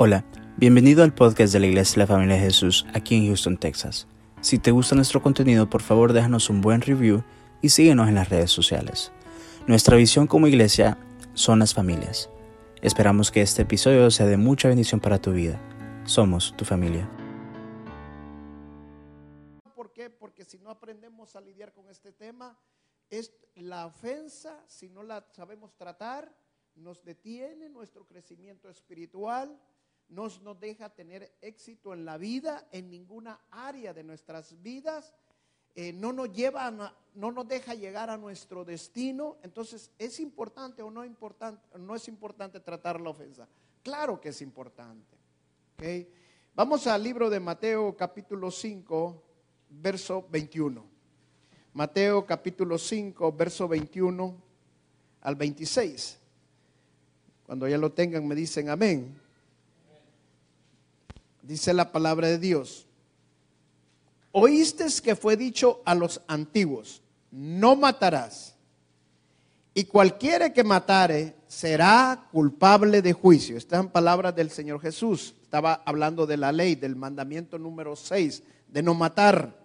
Hola, bienvenido al podcast de la Iglesia de la Familia de Jesús aquí en Houston, Texas. Si te gusta nuestro contenido, por favor déjanos un buen review y síguenos en las redes sociales. Nuestra visión como iglesia son las familias. Esperamos que este episodio sea de mucha bendición para tu vida. Somos tu familia. ¿Por qué? Porque si no aprendemos a lidiar con este tema, es la ofensa, si no la sabemos tratar, nos detiene nuestro crecimiento espiritual, nos, nos deja tener éxito en la vida, en ninguna área de nuestras vidas, eh, no nos lleva, no deja llegar a nuestro destino. Entonces, ¿es importante o no, importante, no es importante tratar la ofensa? Claro que es importante. ¿okay? Vamos al libro de Mateo capítulo 5, verso 21. Mateo capítulo 5, verso 21 al 26. Cuando ya lo tengan me dicen amén. Dice la palabra de Dios. Oíste que fue dicho a los antiguos, no matarás. Y cualquiera que matare será culpable de juicio. Estas son palabras del Señor Jesús. Estaba hablando de la ley, del mandamiento número 6, de no matar.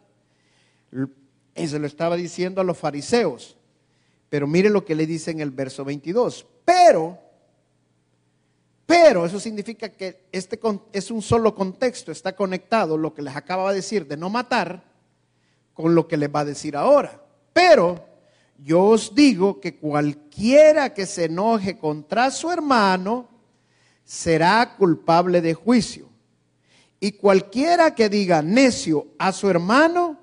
Y se lo estaba diciendo a los fariseos. Pero mire lo que le dice en el verso 22. Pero pero eso significa que este es un solo contexto, está conectado lo que les acaba de decir de no matar con lo que les va a decir ahora. Pero yo os digo que cualquiera que se enoje contra su hermano será culpable de juicio. Y cualquiera que diga necio a su hermano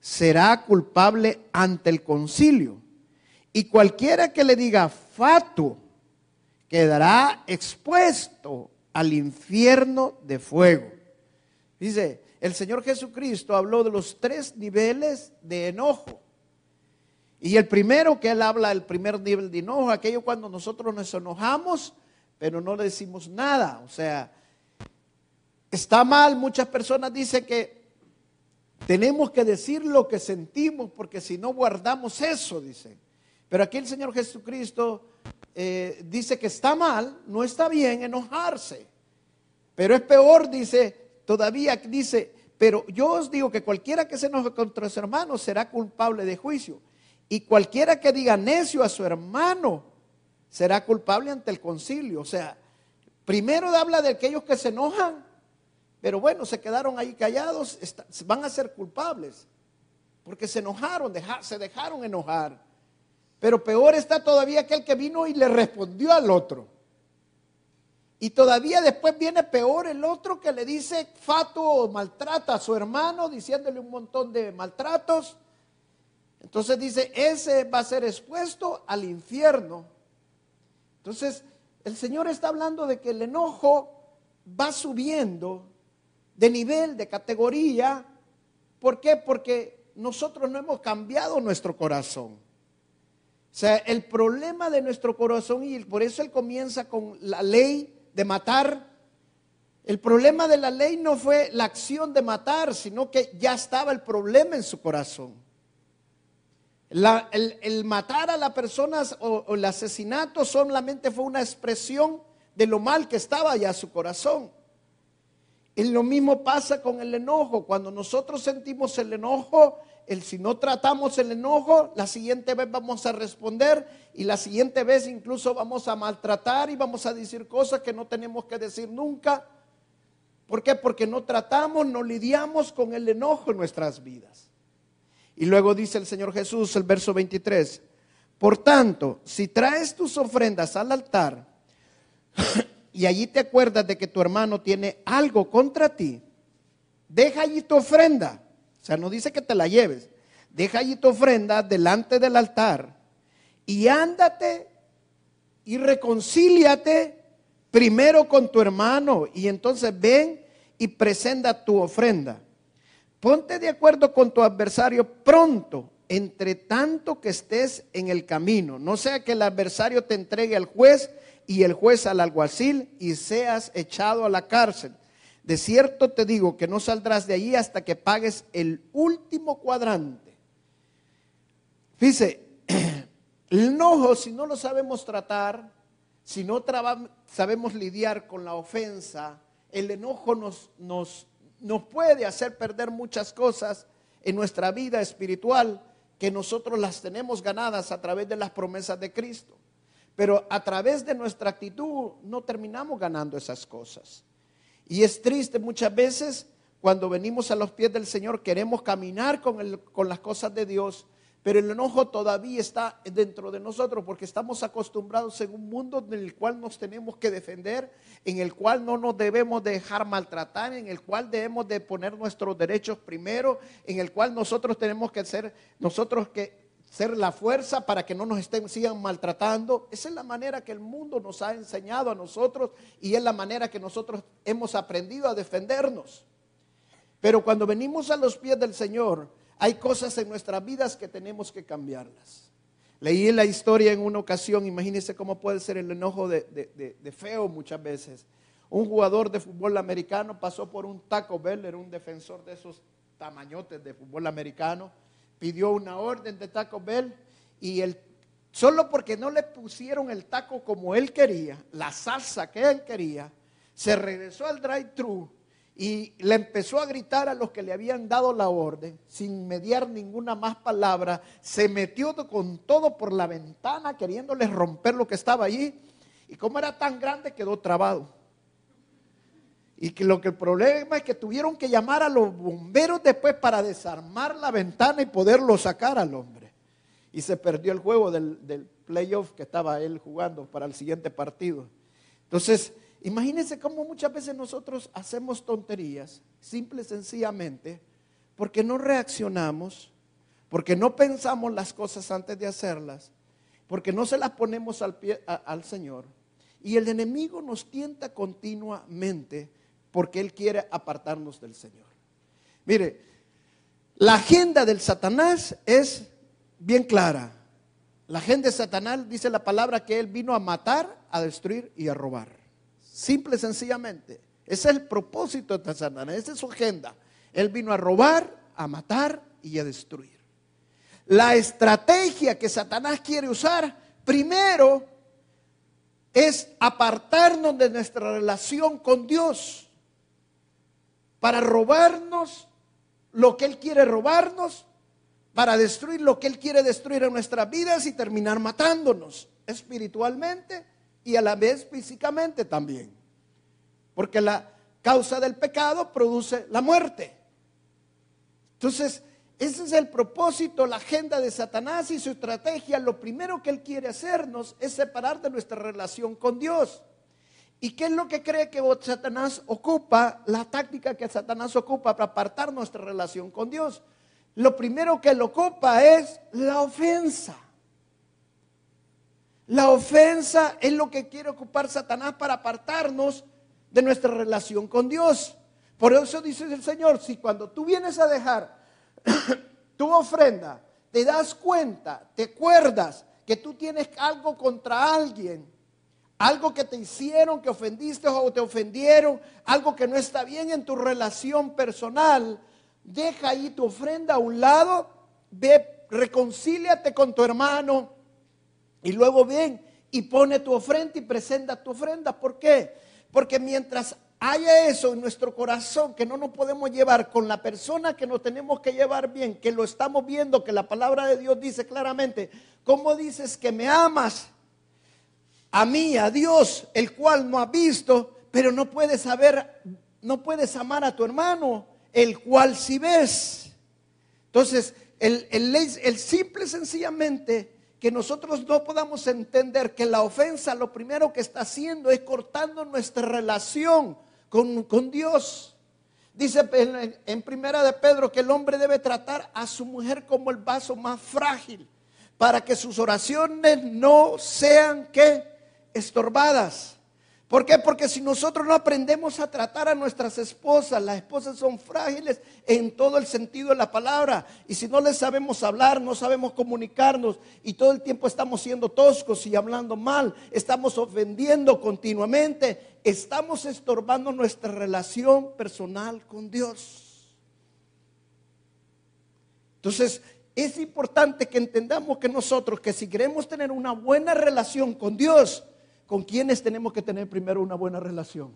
será culpable ante el concilio. Y cualquiera que le diga fatuo quedará expuesto al infierno de fuego. Dice, el Señor Jesucristo habló de los tres niveles de enojo. Y el primero que él habla, el primer nivel de enojo, aquello cuando nosotros nos enojamos, pero no le decimos nada. O sea, está mal, muchas personas dicen que tenemos que decir lo que sentimos porque si no guardamos eso, dice. Pero aquí el Señor Jesucristo eh, dice que está mal, no está bien enojarse. Pero es peor, dice, todavía dice, pero yo os digo que cualquiera que se enoje contra su hermano será culpable de juicio. Y cualquiera que diga necio a su hermano será culpable ante el concilio. O sea, primero habla de aquellos que se enojan, pero bueno, se quedaron ahí callados, van a ser culpables. Porque se enojaron, se dejaron enojar. Pero peor está todavía aquel que vino y le respondió al otro. Y todavía después viene peor el otro que le dice fato o maltrata a su hermano, diciéndole un montón de maltratos. Entonces dice, ese va a ser expuesto al infierno. Entonces, el Señor está hablando de que el enojo va subiendo de nivel, de categoría. ¿Por qué? Porque nosotros no hemos cambiado nuestro corazón. O sea, el problema de nuestro corazón, y por eso él comienza con la ley de matar, el problema de la ley no fue la acción de matar, sino que ya estaba el problema en su corazón. el, matar a las personas o, o el asesinato solamente fue una expresión de lo mal que estaba ya su corazón. Y lo mismo pasa con el enojo. Cuando nosotros sentimos el enojo, el si no tratamos el enojo, la siguiente vez vamos a responder y la siguiente vez incluso vamos a maltratar y vamos a decir cosas que no tenemos que decir nunca. ¿Por qué? Porque no tratamos, no lidiamos con el enojo en nuestras vidas. Y luego dice el Señor Jesús, el verso 23, por tanto, si traes tus ofrendas al altar y allí te acuerdas de que tu hermano tiene algo contra ti, deja allí tu ofrenda o sea, no dice que te la lleves. Deja allí tu ofrenda delante del altar y ándate y reconcíliate primero con tu hermano y entonces ven y presenta tu ofrenda. Ponte de acuerdo con tu adversario pronto, entre tanto que estés en el camino. No sea que el adversario te entregue al juez y el juez al alguacil y seas echado a la cárcel. De cierto te digo que no saldrás de allí hasta que pagues el último cuadrante. Fíjese, el enojo, si no lo sabemos tratar, si no sabemos lidiar con la ofensa, el enojo nos, puede hacer perder muchas cosas en nuestra vida espiritual que nosotros las tenemos ganadas a través de las promesas de Cristo. Pero a través de nuestra actitud no terminamos ganando esas cosas. Y es triste muchas veces cuando venimos a los pies del Señor, queremos caminar con, el, con las cosas de Dios, pero el enojo todavía está dentro de nosotros porque estamos acostumbrados en un mundo en el cual nos tenemos que defender, en el cual no nos debemos dejar maltratar, en el cual debemos de poner nuestros derechos primero, en el cual nosotros tenemos que ser, nosotros que ser la fuerza para que no nos estén, sigan maltratando. Esa es la manera que el mundo nos ha enseñado a nosotros y es la manera que nosotros hemos aprendido a defendernos. Pero cuando venimos a los pies del Señor, hay cosas en nuestras vidas que tenemos que cambiarlas. Leí la historia en una ocasión, imagínense cómo puede ser el enojo de, feo muchas veces. Un jugador de fútbol americano pasó por un Taco Bell, era un defensor de esos tamañotes de fútbol americano, pidió una orden de Taco Bell y el, solo porque no le pusieron el taco como él quería, la salsa que él quería, se regresó al drive-thru y le empezó a gritar a los que le habían dado la orden, sin mediar ninguna más palabra, se metió con todo por la ventana queriéndoles romper lo que estaba allí, y como era tan grande quedó trabado. Y que lo que el problema es que tuvieron que llamar a los bomberos después para desarmar la ventana y poderlo sacar al hombre. Y se perdió el juego del, del playoff que estaba él jugando para el siguiente partido. Entonces, Imagínense cómo muchas veces nosotros hacemos tonterías, simple y sencillamente, porque no reaccionamos, porque no pensamos las cosas antes de hacerlas, porque no se las ponemos al, pie, al Señor. Y el enemigo nos tienta continuamente porque Él quiere apartarnos del Señor. Mire, la agenda del Satanás es bien clara. La agenda de Satanás dice la palabra que Él vino a matar, a destruir y a robar. Simple y sencillamente. Ese es el propósito de Satanás, esa es su agenda. Él vino a robar, a matar y a destruir. La estrategia que Satanás quiere usar, primero, es apartarnos de nuestra relación con Dios para robarnos lo que Él quiere robarnos, para destruir lo que Él quiere destruir en nuestras vidas y terminar matándonos espiritualmente y a la vez físicamente también. Porque la causa del pecado produce la muerte. Entonces, ese es el propósito, la agenda de Satanás y su estrategia. Lo primero que él quiere hacernos es separar de nuestra relación con Dios. ¿Y qué es lo que cree que Satanás ocupa? La táctica que Satanás ocupa para apartar nuestra relación con Dios. Lo primero que él ocupa es la ofensa. La ofensa es lo que quiere ocupar Satanás para apartarnos de nuestra relación con Dios. Por eso dice el Señor, si cuando tú vienes a dejar tu ofrenda, te das cuenta, te acuerdas que tú tienes algo contra alguien, algo que te hicieron, que ofendiste o te ofendieron, algo que no está bien en tu relación personal, deja ahí tu ofrenda a un lado, ve, reconcíliate con tu hermano, y luego ven y pone tu ofrenda y presenta tu ofrenda. ¿Por qué? Porque mientras haya eso en nuestro corazón que no nos podemos llevar con la persona que nos tenemos que llevar bien, que lo estamos viendo, que la palabra de Dios dice claramente, ¿cómo dices que me amas? A mí, a Dios, el cual no has visto, pero no puedes saber, no puedes amar a tu hermano, el cual sí ves. Entonces, el, el, el simple sencillamente que nosotros no podamos entender que la ofensa lo primero que está haciendo es cortando nuestra relación con, Dios. Dice en, primera de Pedro que el hombre debe tratar a su mujer como el vaso más frágil para que sus oraciones no sean que estorbadas. ¿Por qué? Porque si nosotros no aprendemos a tratar a nuestras esposas, las esposas son frágiles en todo el sentido de la palabra. Y si no les sabemos hablar, no sabemos comunicarnos y todo el tiempo estamos siendo toscos y hablando mal, estamos ofendiendo continuamente, estamos estorbando nuestra relación personal con Dios. Entonces, es importante que entendamos que nosotros, que si queremos tener una buena relación con Dios, ¿con quiénes tenemos que tener primero una buena relación?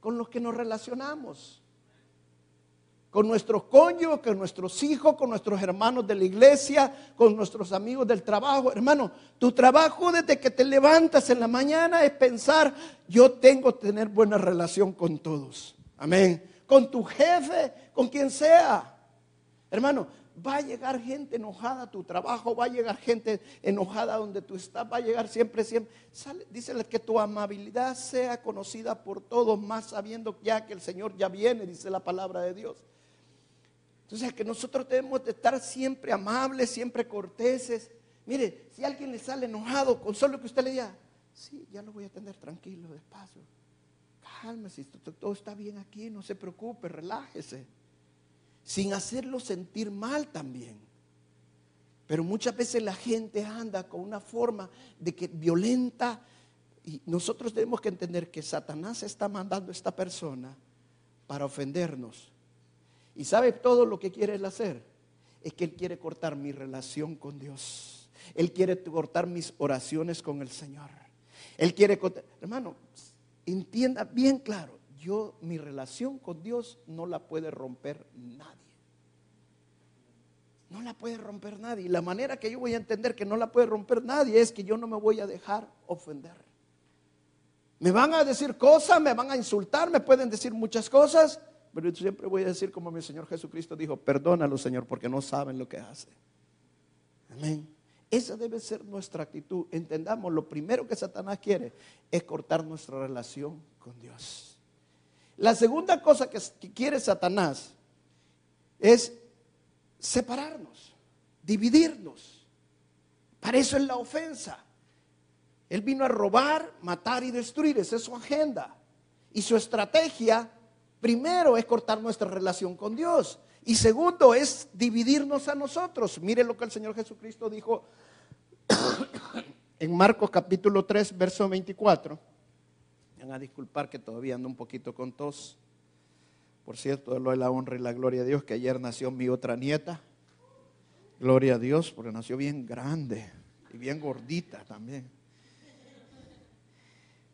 Con los que nos relacionamos con nuestros cónyuges, con nuestros hijos, con nuestros hermanos de la iglesia, con nuestros amigos del trabajo. Hermano, tu trabajo desde que te levantas en la mañana es pensar, yo tengo que tener buena relación con todos. Amén. Con tu jefe, con quien sea. Hermano, va a llegar gente enojada a tu trabajo, va a llegar gente enojada donde tú estás, va a llegar siempre, siempre. Sale, dícele que tu amabilidad sea conocida por todos, más sabiendo ya que el Señor ya viene, dice la palabra de Dios. Entonces, que nosotros debemos de estar siempre amables, siempre corteses. Mire, si alguien le sale enojado con solo que usted le diga, sí, ya lo voy a atender tranquilo, despacio. Cálmese, todo está bien aquí, no se preocupe, relájese. Sin hacerlo sentir mal también. Pero muchas veces la gente anda con una forma de que violenta y nosotros tenemos que entender que Satanás está mandando a esta persona para ofendernos ¿Y sabe todo lo que quiere él hacer? Es que él quiere cortar mi relación con Dios. Él quiere cortar mis oraciones con el Señor. Él quiere cortar, hermano, entienda bien claro, yo mi relación con Dios no la puede romper nadie. No la puede romper nadie. Y la manera que yo voy a entender que no la puede romper nadie es que yo no me voy a dejar ofender. Me van a decir cosas, me van a insultar, me pueden decir muchas cosas, pero yo siempre voy a decir como mi Señor Jesucristo dijo, perdónalo Señor porque no saben lo que hace. Amén. Esa debe ser nuestra actitud. Entendamos, lo primero que Satanás quiere es cortar nuestra relación con Dios. La segunda cosa que, quiere Satanás es separarnos, dividirnos. Para eso es la ofensa. Él vino a robar, matar y destruir. Esa es su agenda. Y su estrategia Primero es cortar nuestra relación con Dios. Y segundo es dividirnos a nosotros. Mire lo que el Señor Jesucristo dijo en Marcos capítulo 3, verso 24. Van a disculpar que todavía ando un poquito con tos. Por cierto, doy la honra y la gloria a Dios que ayer nació mi otra nieta. Gloria a Dios, porque nació bien grande y bien gordita también.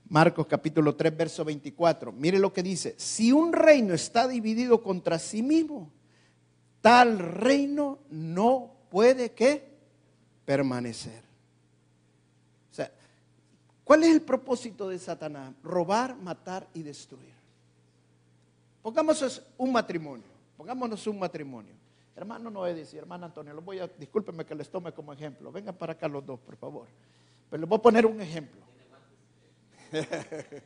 Marcos capítulo 3, verso 24. Mire lo que dice. Si un reino está dividido contra sí mismo, tal reino no puede que permanecer. ¿Cuál es el propósito de Satanás? Robar, matar y destruir. Pongámonos un matrimonio. Pongámonos un matrimonio. Hermano no a decir, hermano Antonio, lo voy a, discúlpeme que les tome como ejemplo. Vengan para acá los dos, por favor. Pero les voy a poner un ejemplo.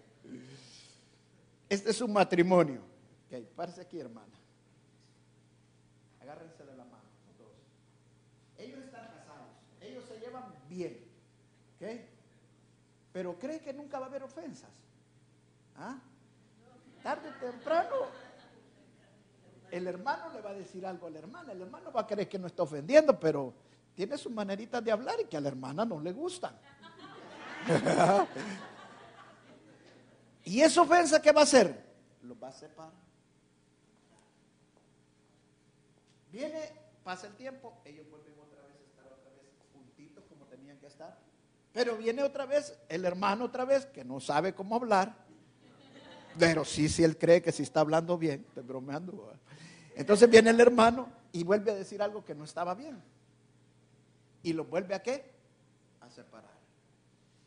Este es un matrimonio. Ok, párese aquí, hermana. Agárrense de la mano, dos. Ellos están casados, ellos se llevan bien. ¿Ok? Pero cree que nunca va a haber ofensas. ¿Ah? Tarde o temprano, el hermano le va a decir algo a la hermana. El hermano va a creer que no está ofendiendo, pero tiene sus maneritas de hablar y que a la hermana no le gustan. ¿Y esa ofensa qué va a hacer? Lo va a separar. Viene, pasa el tiempo, ellos vuelven otra vez a estar otra vez juntitos como tenían que estar. Pero viene otra vez el hermano otra vez que no sabe cómo hablar. Pero sí, sí, él cree que si está hablando bien, estoy bromeando. Entonces viene el hermano y vuelve a decir algo que no estaba bien. Y lo vuelve a qué? A separar.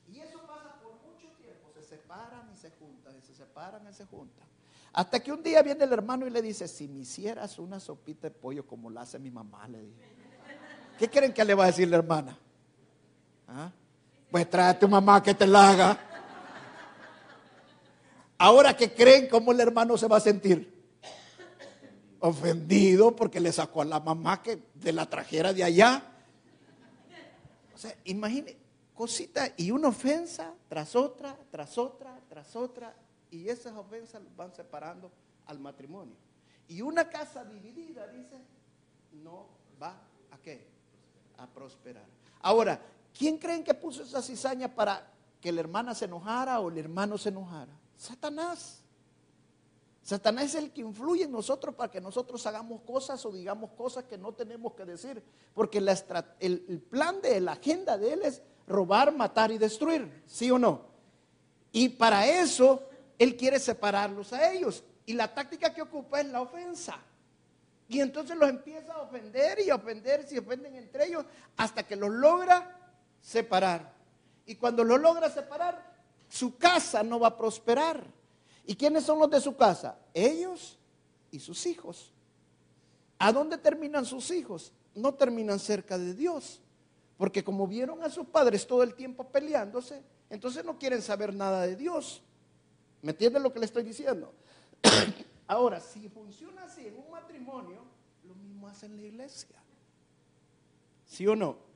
Y eso pasa por mucho tiempo, se separan se juntan, y se separan y se juntan. Hasta que un día viene el hermano y le dice, si me hicieras una sopita de pollo como la hace mi mamá, le dice. ¿Qué creen que le va a decir la hermana? ¿Ah? Pues trae a tu mamá que te la haga. Ahora que creen, ¿cómo el hermano se va a sentir? Ofendido porque le sacó a la mamá que de la trajera de allá. O sea, imagine, cosita y una ofensa tras otra, tras otra, tras otra, y esas ofensas van separando al matrimonio. Y una casa dividida, dice, no va a qué? A prosperar. Ahora, ¿quién creen que puso esa cizaña para que la hermana se enojara o el hermano se enojara? Satanás. Satanás es el que influye en nosotros para que nosotros hagamos cosas o digamos cosas que no tenemos que decir. Porque el, plan de la agenda de él es robar, matar y destruir. ¿Sí o no? Y para eso Él quiere separarlos a ellos. Y la táctica que ocupa es la ofensa. Y entonces los empieza a ofender y a ofender, se ofenden entre ellos, hasta que los logra separar. Y cuando los logra separar, su casa no va a prosperar. ¿Y quiénes son los de su casa? Ellos y sus hijos. ¿A dónde terminan sus hijos? No terminan cerca de Dios. Porque como vieron a sus padres todo el tiempo peleándose, entonces no quieren saber nada de Dios. ¿Me entienden lo que le estoy diciendo? Ahora, si funciona así en un matrimonio, lo mismo hace en la iglesia. ¿Sí o no?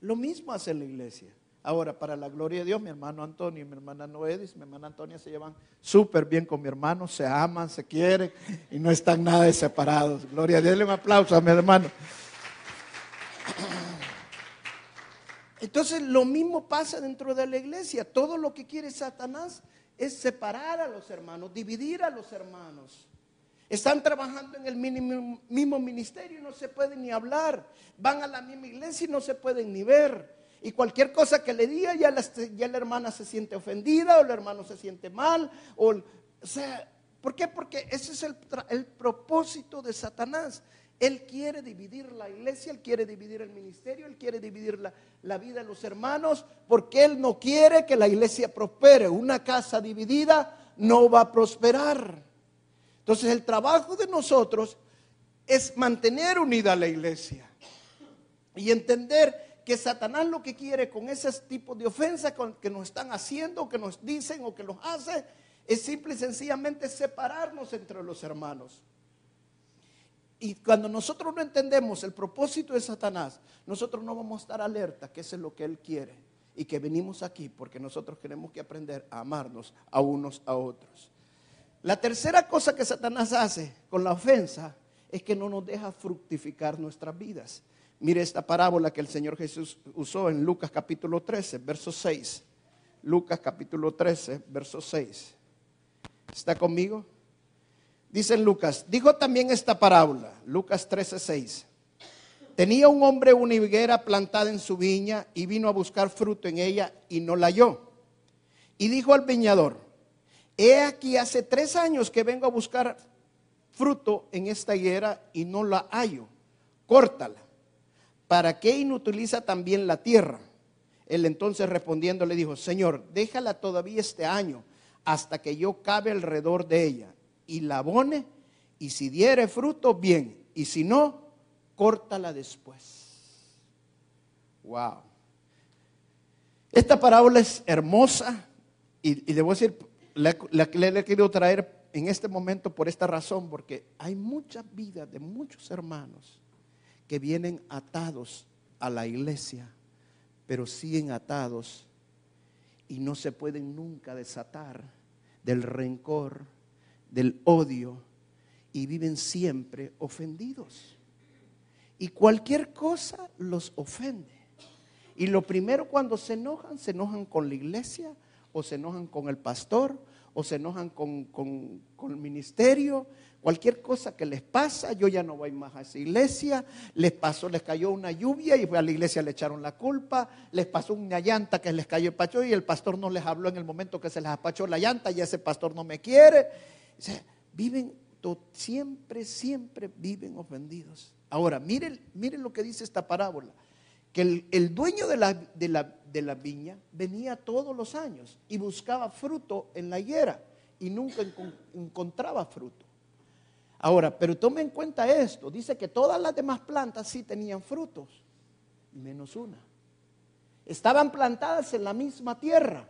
Lo mismo hace la iglesia. Ahora, para la gloria de Dios, mi hermano Antonio y mi hermana Noedis, mi hermana Antonia se llevan súper bien con mi hermano, se aman, se quieren y no están nada separados. Gloria a Dios, un aplauso a mi hermano. Entonces, lo mismo pasa dentro de la iglesia. Todo lo que quiere Satanás es separar a los hermanos, dividir a los hermanos. Están trabajando en el mismo ministerio y no se pueden ni hablar. Van a la misma iglesia y no se pueden ni ver. Y cualquier cosa que le diga, ya la, ya la hermana se siente ofendida o el hermano se siente mal. O, sea, ¿por qué? Porque ese es el, el propósito de Satanás. Él quiere dividir la iglesia, Él quiere dividir el ministerio, Él quiere dividir la, la, vida de los hermanos, porque Él no quiere que la iglesia prospere. Una casa dividida no va a prosperar. Entonces el trabajo de nosotros es mantener unida la iglesia y entender que Satanás lo que quiere con esos tipos de ofensas que nos están haciendo, que nos dicen o que nos hace, es simple y sencillamente separarnos entre los hermanos. Y cuando nosotros no entendemos el propósito de Satanás, nosotros no vamos a estar alerta que eso es lo que él quiere y que venimos aquí porque nosotros tenemos que aprender a amarnos a unos a otros. La tercera cosa que Satanás hace con la ofensa es que no nos deja fructificar nuestras vidas. Mire esta parábola que el Señor Jesús usó en Lucas capítulo 13, verso 6. Lucas capítulo 13, verso 6. ¿Está conmigo? Dice Lucas, dijo también esta parábola, Lucas 13, 6. Tenía un hombre una higuera plantada en su viña y vino a buscar fruto en ella y no la halló. Y dijo al viñador, He aquí hace tres años que vengo a buscar fruto en esta higuera y no la hallo. Córtala. ¿Para qué inutiliza también la tierra? Él entonces respondiendo le dijo, Señor, déjala todavía este año hasta que yo cabe alrededor de ella y la abone y si diere fruto, bien, y si no, córtala después. Wow. Esta parábola es hermosa y, y debo decir, la, que le he querido traer en este momento por esta razón, porque hay muchas vidas de muchos hermanos que vienen atados a la iglesia, pero siguen atados y no se pueden nunca desatar del rencor, del odio, y viven siempre ofendidos. Y cualquier cosa los ofende. Y lo primero cuando se enojan, se enojan con la iglesia, o se enojan con el pastor, o se enojan con, el ministerio, cualquier cosa que les pasa, yo ya no voy más a esa iglesia, les pasó, les cayó una lluvia y a la iglesia le echaron la culpa, les pasó una llanta que les cayó el pacho y el pastor no les habló en el momento que se les apachó la llanta y ese pastor no me quiere. viven, siempre, siempre viven ofendidos. Ahora, miren, miren lo que dice esta parábola que el, dueño de la, viña venía todos los años y buscaba fruto en la higuera y nunca encontraba fruto. Ahora, pero tome en cuenta esto, dice que todas las demás plantas sí tenían frutos, menos una. Estaban plantadas en la misma tierra,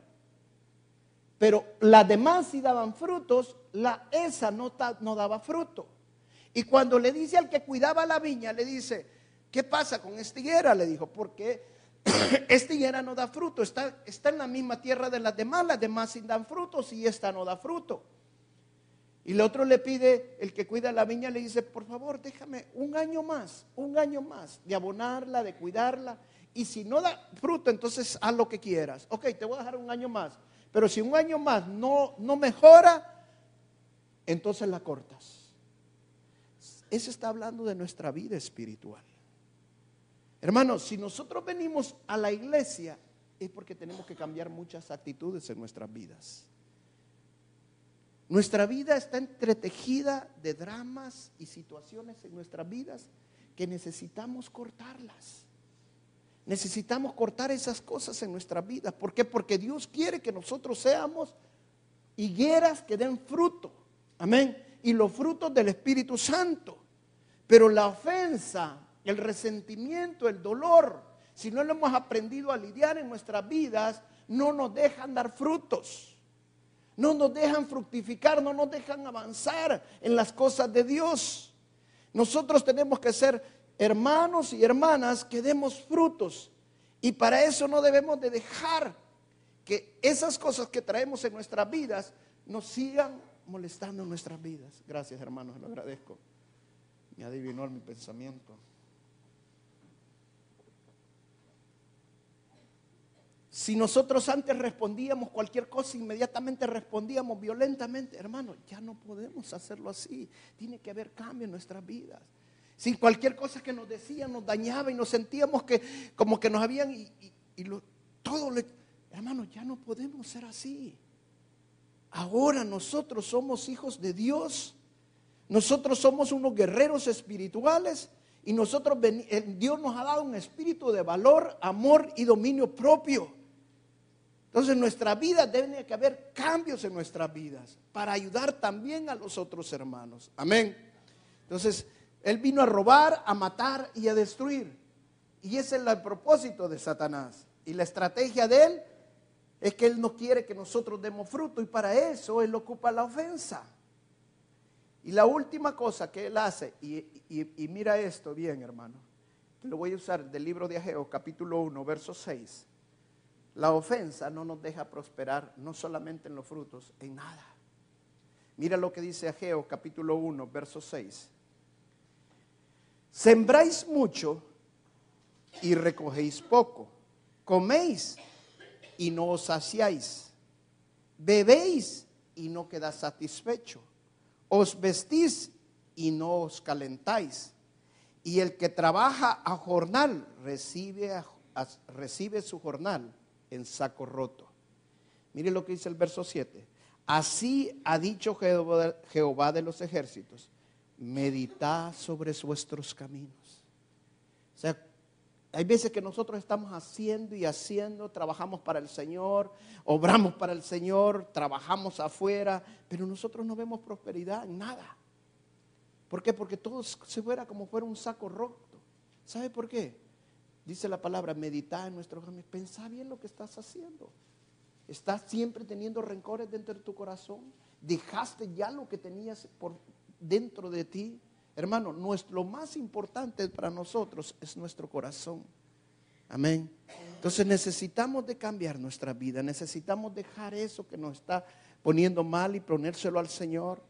pero las demás sí daban frutos, la esa no daba fruto. Y cuando le dice al que cuidaba la viña, le dice, ¿Qué pasa con esta higuera? Le dijo, porque esta higuera no da fruto, está, está en la misma tierra de las demás, las demás sin dan frutos y esta no da fruto. Y el otro le pide, el que cuida la viña le dice, por favor, déjame un año más, un año más de abonarla, de cuidarla. Y si no da fruto, entonces haz lo que quieras. Ok, te voy a dejar un año más. Pero si un año más no, no mejora, entonces la cortas. Eso está hablando de nuestra vida espiritual. Hermanos, si nosotros venimos a la iglesia es porque tenemos que cambiar muchas actitudes en nuestras vidas. Nuestra vida está entretejida de dramas y situaciones en nuestras vidas que necesitamos cortarlas. Necesitamos cortar esas cosas en nuestra vida. ¿Por qué? Porque Dios quiere que nosotros seamos higueras que den fruto. Amén. Y los frutos del Espíritu Santo. Pero la ofensa, el resentimiento, el dolor, si no lo hemos aprendido a lidiar en nuestras vidas, no nos dejan dar frutos. No nos dejan fructificar, no nos dejan avanzar en las cosas de Dios. Nosotros tenemos que ser hermanos y hermanas que demos frutos. Y para eso no debemos de dejar que esas cosas que traemos en nuestras vidas nos sigan molestando en nuestras vidas. Gracias hermanos, lo agradezco. Me adivinó mi pensamiento. Si nosotros antes respondíamos cualquier cosa, inmediatamente respondíamos violentamente, hermano, ya no podemos hacerlo así. Tiene que haber cambio en nuestras vidas. Si cualquier cosa que nos decían nos dañaba y nos sentíamos que como que nos habían y, todo le, hermano, ya no podemos ser así. Ahora nosotros somos hijos de Dios. Nosotros somos unos guerreros espirituales y nosotros eh, Dios nos ha dado un espíritu de valor, amor y dominio propio. Entonces en nuestra vida debe que haber cambios en nuestras vidas para ayudar también a los otros hermanos. Amén. Entonces, él vino a robar, a matar y a destruir. Y ese es el propósito de Satanás. Y la estrategia de él es que él no quiere que nosotros demos fruto y para eso él ocupa la ofensa. Y la última cosa que él hace, y, mira esto bien hermano, lo voy a usar del libro de Ageo capítulo 1, verso 6. La ofensa no nos deja prosperar no solamente en los frutos, en nada. Mira lo que dice Ageo capítulo 1, verso 6. Sembráis mucho y recogéis poco. Coméis y no os saciáis. Bebéis y no quedáis satisfecho. Os vestís y no os calentáis. Y el que trabaja a jornal recibe, recibe su jornal en saco roto. Mire lo que dice el verso 7. Así ha dicho Jehová de los ejércitos meditad sobre vuestros caminos. O sea, hay veces que nosotros estamos haciendo y haciendo, trabajamos para el Señor, obramos para el Señor, trabajamos afuera, pero nosotros no vemos prosperidad en nada. ¿Por qué? Porque todo se fuera como fuera un saco roto. ¿Sabe por qué? Dice la palabra, meditar en nuestros caminos. Pensá bien lo que estás haciendo. Estás siempre teniendo rencores dentro de tu corazón. Dejaste ya lo que tenías por, dentro de ti. Hermano, nuestro, lo más importante para nosotros es nuestro corazón. Amén. Entonces necesitamos de cambiar nuestra vida, necesitamos dejar eso que nos está poniendo mal y ponérselo al Señor.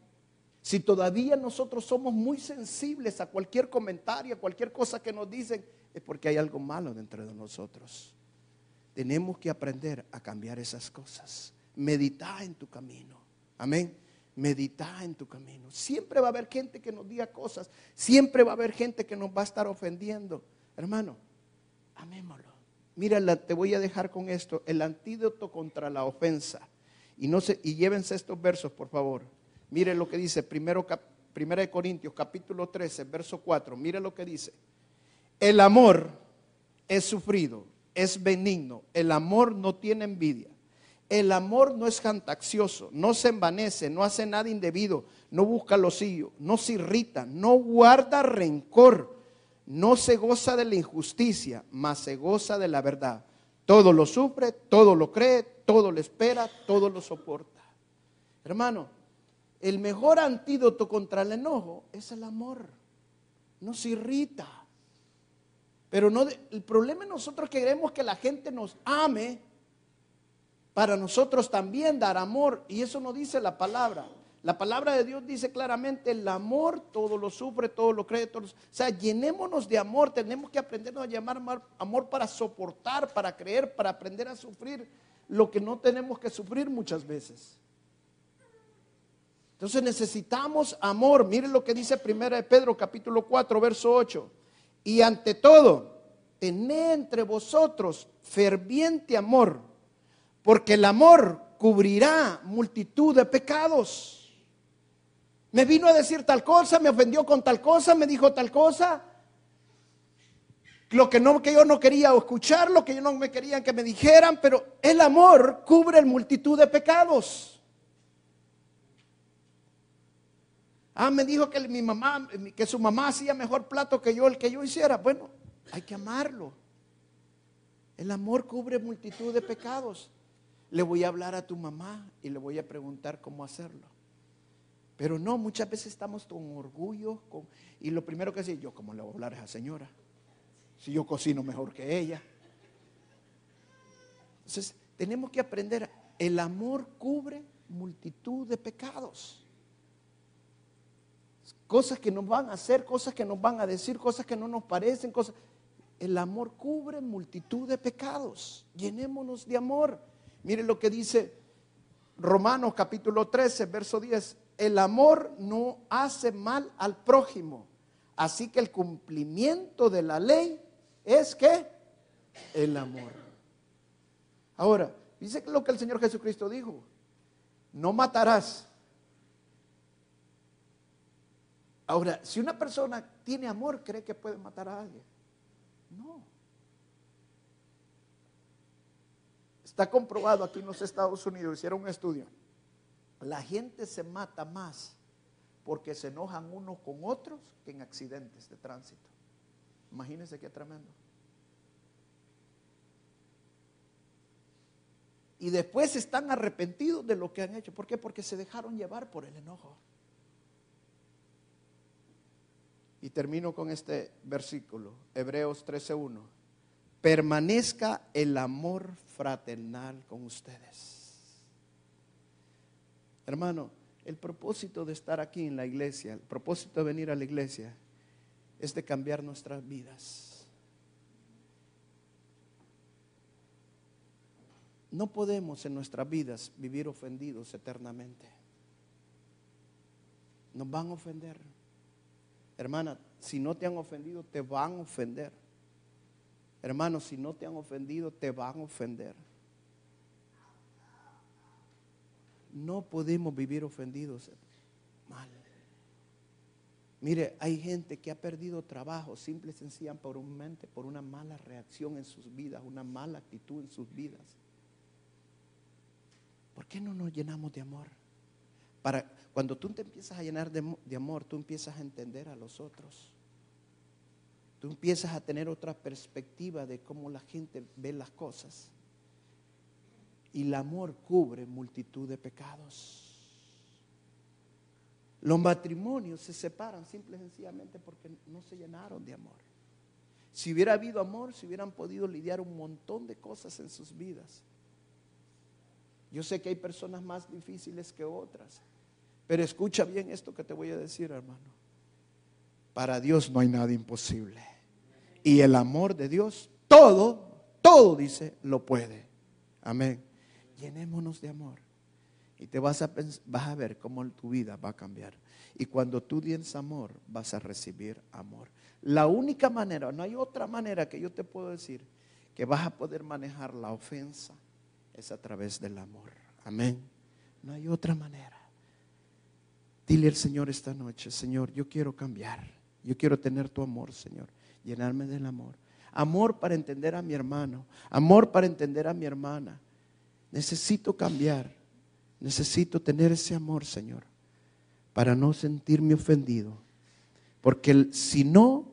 Si todavía nosotros somos muy sensibles a cualquier comentario, a cualquier cosa que nos dicen, es porque hay algo malo dentro de nosotros. Tenemos que aprender a cambiar esas cosas. Medita en tu camino. Amén. Medita en tu camino. Siempre va a haber gente que nos diga cosas. Siempre va a haber gente que nos va a estar ofendiendo. Hermano, amémoslo. Mira, te voy a dejar con esto. El antídoto contra la ofensa. Y, no se, y llévense estos versos, por favor. Mire lo que dice primero, primera de Corintios, capítulo 13, verso 4. Mire lo que dice. El amor es sufrido, es benigno. El amor no tiene envidia. El amor no es cantaccioso, no se envanece, no hace nada indebido, no busca lo suyo, no se irrita, no guarda rencor, no se goza de la injusticia, mas se goza de la verdad. Todo lo sufre, todo lo cree, todo lo espera, todo lo soporta. Hermano, el mejor antídoto contra el enojo es el amor. No se irrita. Pero no, el problema es nosotros queremos que la gente nos ame para nosotros también dar amor. Y eso no dice la palabra. La palabra de Dios dice claramente, el amor todo lo sufre, todo lo cree, todo O sea, llenémonos de amor, tenemos que aprendernos a llamar amor para soportar, para creer, para aprender a sufrir lo que no tenemos que sufrir muchas veces. Entonces necesitamos amor. Miren lo que dice 1 de Pedro capítulo 4, verso 8. Y ante todo, tened entre vosotros ferviente amor, porque el amor cubrirá multitud de pecados. Me vino a decir tal cosa, me ofendió con tal cosa, me dijo tal cosa. Lo que, no, que yo no quería escuchar, lo que yo no me querían que me dijeran, pero el amor cubre multitud de pecados. Ah, me dijo que mi mamá, que su mamá hacía mejor plato que yo, el que yo hiciera. Bueno, hay que amarlo. El amor cubre multitud de pecados. Le voy a hablar a tu mamá y le voy a preguntar cómo hacerlo. Pero no, muchas veces estamos con orgullo y lo primero que decir, yo cómo le voy a hablar a esa señora, si yo cocino mejor que ella. Entonces, tenemos que aprender, el amor cubre multitud de pecados. Cosas que nos van a hacer, cosas que nos van a decir, cosas que no nos parecen, cosas el amor cubre multitud de pecados. Llenémonos de amor. Mire lo que dice Romanos capítulo 13, verso 10. El amor no hace mal al prójimo. Así que el cumplimiento de la ley es que el amor. Ahora, dice lo que el Señor Jesucristo dijo. No matarás. Ahora, si una persona tiene amor, cree que puede matar a alguien. No. Está comprobado aquí en los Estados Unidos, hicieron un estudio. La gente se mata más porque se enojan unos con otros que en accidentes de tránsito. Imagínense qué tremendo. Y después están arrepentidos de lo que han hecho. ¿Por qué? Porque se dejaron llevar por el enojo. Y termino con este versículo, Hebreos 13.1. Permanezca el amor fraternal con ustedes. Hermano, el propósito de estar aquí en la iglesia, el propósito de venir a la iglesia, es de cambiar nuestras vidas. No podemos en nuestras vidas vivir ofendidos eternamente. Nos van a ofender. Hermana, si no te han ofendido, te van a ofender. Hermano, si no te han ofendido, te van a ofender. No podemos vivir ofendidos mal. Mire, hay gente que ha perdido trabajo simple y sencillamente por, un mente, por una mala reacción en sus vidas, una mala actitud en sus vidas. ¿Por qué no nos llenamos de amor? Para, cuando tú te empiezas a llenar de, amor, tú empiezas a entender a los otros. Tú empiezas a tener otra perspectiva de cómo la gente ve las cosas. Y el amor cubre multitud de pecados. Los matrimonios se separan simple y sencillamente porque no se llenaron de amor. Si hubiera habido amor, si hubieran podido lidiar un montón de cosas en sus vidas. Yo sé que hay personas más difíciles que otras, pero escucha bien esto que te voy a decir, hermano. Para Dios no hay nada imposible. Y el amor de Dios, todo, todo dice, lo puede. Amén. Llenémonos de amor. Y te vas a, vas a ver cómo tu vida va a cambiar. Y cuando tú tienes amor, vas a recibir amor. La única manera, no hay otra manera que yo te puedo decir que vas a poder manejar la ofensa es a través del amor. Amén. No hay otra manera. Dile al Señor esta noche, Señor, yo quiero cambiar. Yo quiero tener tu amor, Señor. Llenarme del amor. Amor para entender a mi hermano. Amor para entender a mi hermana. Necesito cambiar. Necesito tener ese amor, Señor. Para no sentirme ofendido. Porque si no,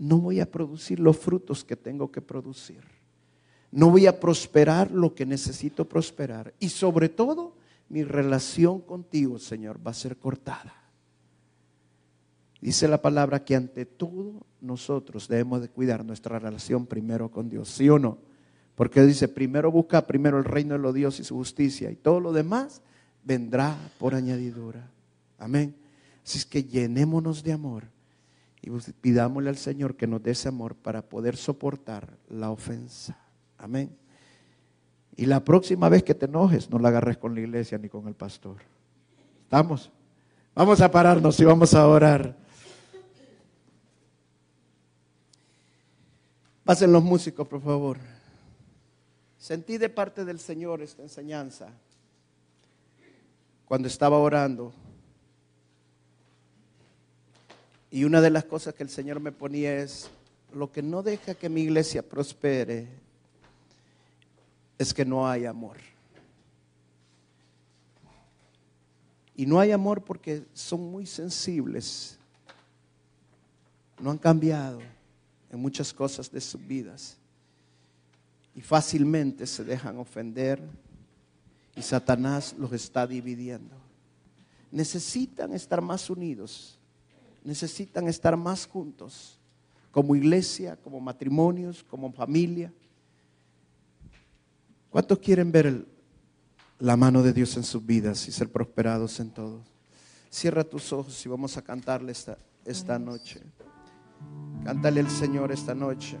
no voy a producir los frutos que tengo que producir. No voy a prosperar lo que necesito prosperar. Y sobre todo, mi relación contigo, Señor, va a ser cortada. Dice la palabra que ante todo nosotros debemos de cuidar nuestra relación primero con Dios, ¿sí o no? Porque dice, primero busca primero el reino de los dioses y su justicia y todo lo demás vendrá por añadidura. Amén. Así es que llenémonos de amor y pidámosle al Señor que nos dé ese amor para poder soportar la ofensa. Amén. Y la próxima vez que te enojes, no la agarres con la iglesia ni con el pastor. ¿Estamos? Vamos a pararnos y vamos a orar. Pasen los músicos, por favor. Sentí de parte del Señor esta enseñanza cuando estaba orando. Y una de las cosas que el Señor me ponía es, lo que no deja que mi iglesia prospere es que no hay amor. Y no hay amor porque son muy sensibles. No han cambiado en muchas cosas de sus vidas. Y fácilmente se dejan ofender. Y Satanás los está dividiendo. Necesitan estar más unidos. Necesitan estar más juntos. Como iglesia, como matrimonios, como familia. ¿Cuántos quieren ver el, la mano de Dios en sus vidas y ser prosperados en todo. Cierra tus ojos y vamos a cantarle esta, esta noche. Cántale al Señor esta noche.